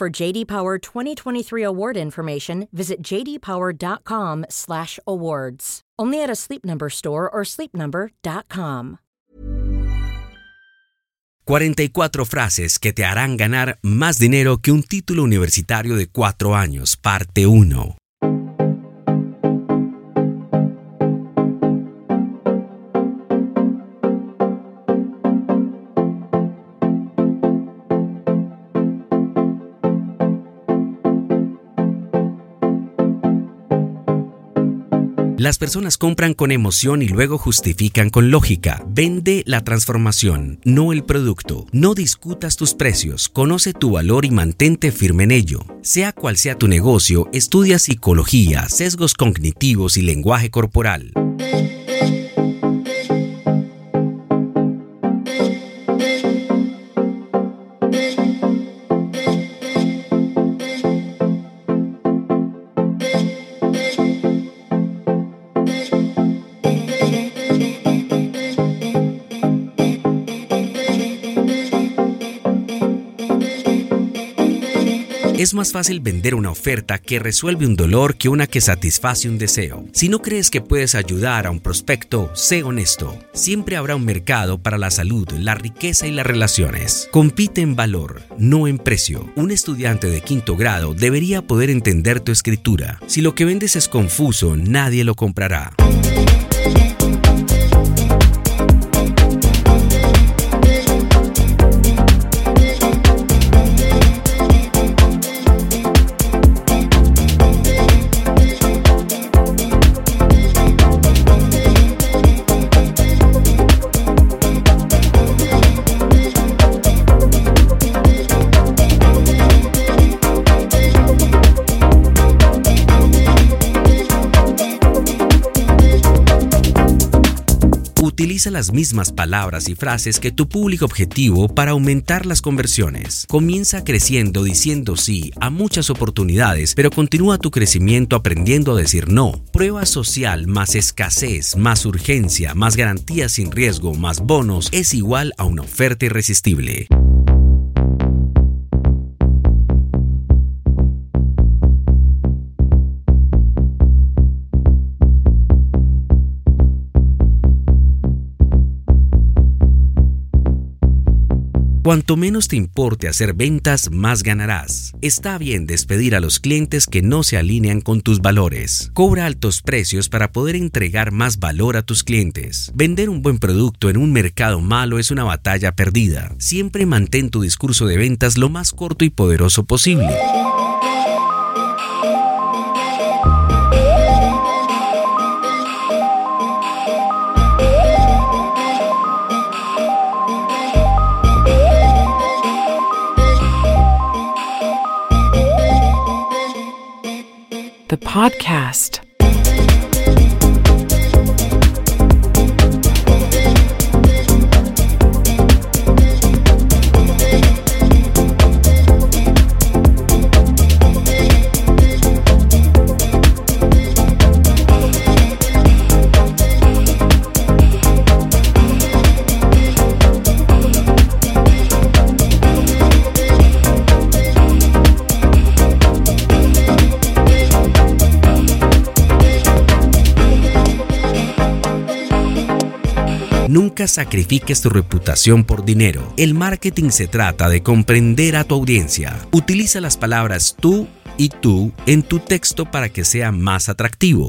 For JD Power 2023 award information, visit jdpower.com/awards. Only at a Sleep Number store or sleepnumber.com. 44 frases que te harán ganar más dinero que un título universitario de 4 años, parte 1. Las personas compran con emoción y luego justifican con lógica. Vende la transformación, no el producto. No discutas tus precios, conoce tu valor y mantente firme en ello. Sea cual sea tu negocio, estudia psicología, sesgos cognitivos y lenguaje corporal. Es más fácil vender una oferta que resuelve un dolor que una que satisface un deseo. Si no crees que puedes ayudar a un prospecto, sé honesto. Siempre habrá un mercado para la salud, la riqueza y las relaciones. Compite en valor, no en precio. Un estudiante de quinto grado debería poder entender tu escritura. Si lo que vendes es confuso, nadie lo comprará. Utiliza las mismas palabras y frases que tu público objetivo para aumentar las conversiones. Comienza creciendo diciendo sí a muchas oportunidades, pero continúa tu crecimiento aprendiendo a decir no. Prueba social más escasez, más urgencia, más garantías sin riesgo, más bonos es igual a una oferta irresistible. Cuanto menos te importe hacer ventas, más ganarás. Está bien despedir a los clientes que no se alinean con tus valores. Cobra altos precios para poder entregar más valor a tus clientes. Vender un buen producto en un mercado malo es una batalla perdida. Siempre mantén tu discurso de ventas lo más corto y poderoso posible. Podcast. Nunca sacrifiques tu reputación por dinero. El marketing se trata de comprender a tu audiencia. Utiliza las palabras tú y tú en tu texto para que sea más atractivo.